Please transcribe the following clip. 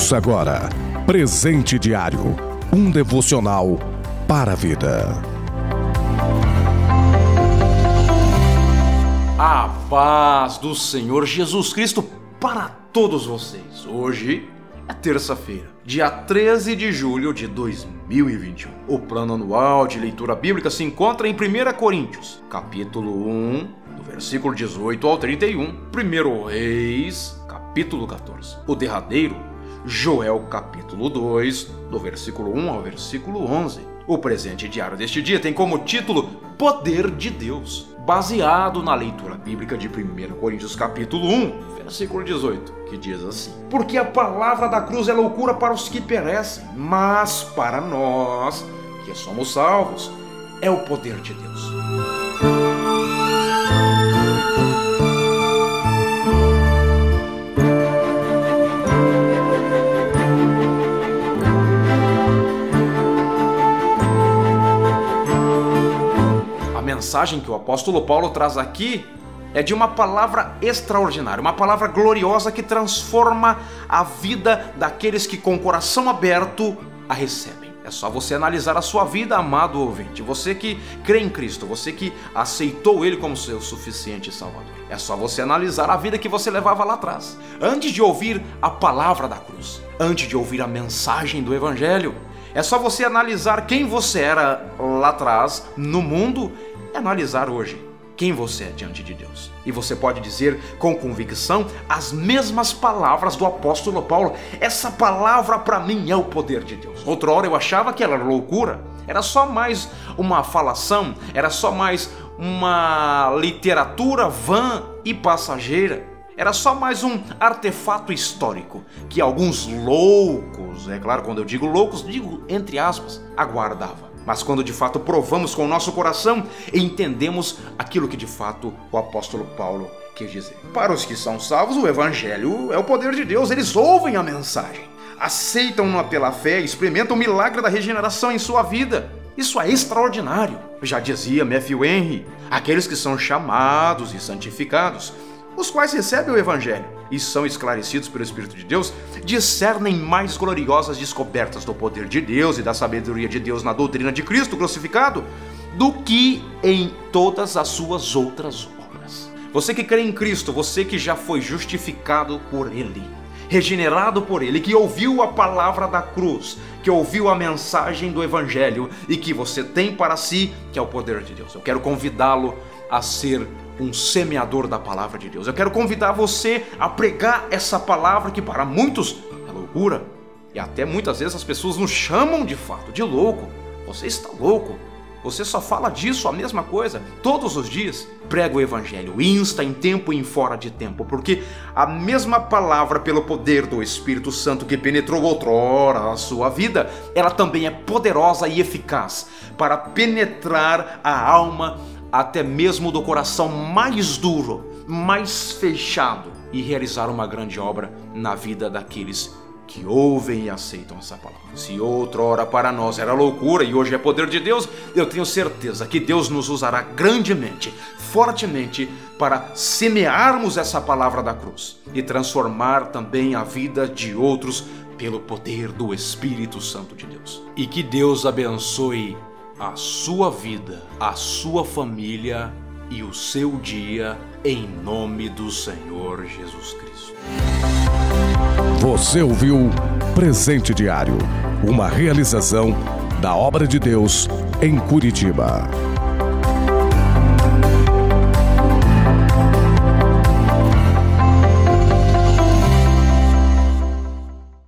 Ouça agora Presente Diário um devocional para a vida. A paz do Senhor Jesus Cristo para todos vocês. Hoje é terça-feira, dia 13 de julho de 2021. O plano anual de leitura bíblica se encontra em 1 Coríntios, capítulo 1, do versículo 18 ao 31, 1 Reis, capítulo 14. O derradeiro, Joel, capítulo 2, do versículo 1 ao versículo 11. O presente diário deste dia tem como título Poder de Deus, baseado na leitura bíblica de 1 Coríntios capítulo 1, versículo 18, que diz assim: Porque a palavra da cruz é loucura para os que perecem, mas para nós, que somos salvos, é o poder de Deus. Mensagem que o apóstolo Paulo traz aqui é de uma palavra extraordinária, uma palavra gloriosa que transforma a vida daqueles que com o coração aberto a recebem. É só você analisar a sua vida, amado ouvinte. Você que crê em Cristo, você que aceitou Ele como seu suficiente Salvador. É só você analisar a vida que você levava lá atrás. Antes de ouvir a palavra da cruz, antes de ouvir a mensagem do Evangelho, é só você analisar quem você era lá atrás no mundo é analisar hoje quem você é diante de Deus. E você pode dizer com convicção as mesmas palavras do apóstolo Paulo. Essa palavra para mim é o poder de Deus. Outra hora eu achava que era loucura, era só mais uma falação, era só mais uma literatura vã e passageira. Era só mais um artefato histórico que alguns loucos, é claro, quando eu digo loucos, digo entre aspas, aguardava. Mas quando de fato provamos com o nosso coração, entendemos aquilo que de fato o apóstolo Paulo quis dizer. Para os que são salvos, o evangelho é o poder de Deus, eles ouvem a mensagem, aceitam-na pela fé, experimentam o milagre da regeneração em sua vida. Isso é extraordinário. Já dizia Matthew Henry, aqueles que são chamados e santificados os quais recebem o Evangelho e são esclarecidos pelo Espírito de Deus, discernem mais gloriosas descobertas do poder de Deus e da sabedoria de Deus na doutrina de Cristo crucificado do que em todas as suas outras obras. Você que crê em Cristo, você que já foi justificado por Ele, regenerado por Ele, que ouviu a palavra da cruz, que ouviu a mensagem do Evangelho e que você tem para si, que é o poder de Deus. Eu quero convidá-lo a ser um semeador da palavra de Deus. Eu quero convidar você a pregar essa palavra que para muitos é loucura. E até muitas vezes as pessoas nos chamam de fato de louco. Você está louco. Você só fala disso, a mesma coisa, todos os dias. Prega o evangelho, insta em tempo e em fora de tempo, porque a mesma palavra, pelo poder do Espírito Santo que penetrou outrora a sua vida, ela também é poderosa e eficaz para penetrar a alma, até mesmo do coração mais duro, mais fechado, e realizar uma grande obra na vida daqueles que ouvem e aceitam essa palavra. Se outrora para nós era loucura e hoje é poder de Deus, eu tenho certeza que Deus nos usará grandemente, fortemente, para semearmos essa palavra da cruz e transformar também a vida de outros pelo poder do Espírito Santo de Deus. E que Deus abençoe a sua vida, a sua família e o seu dia, em nome do Senhor Jesus Cristo. Você ouviu Presente Diário, uma realização da obra de Deus em Curitiba.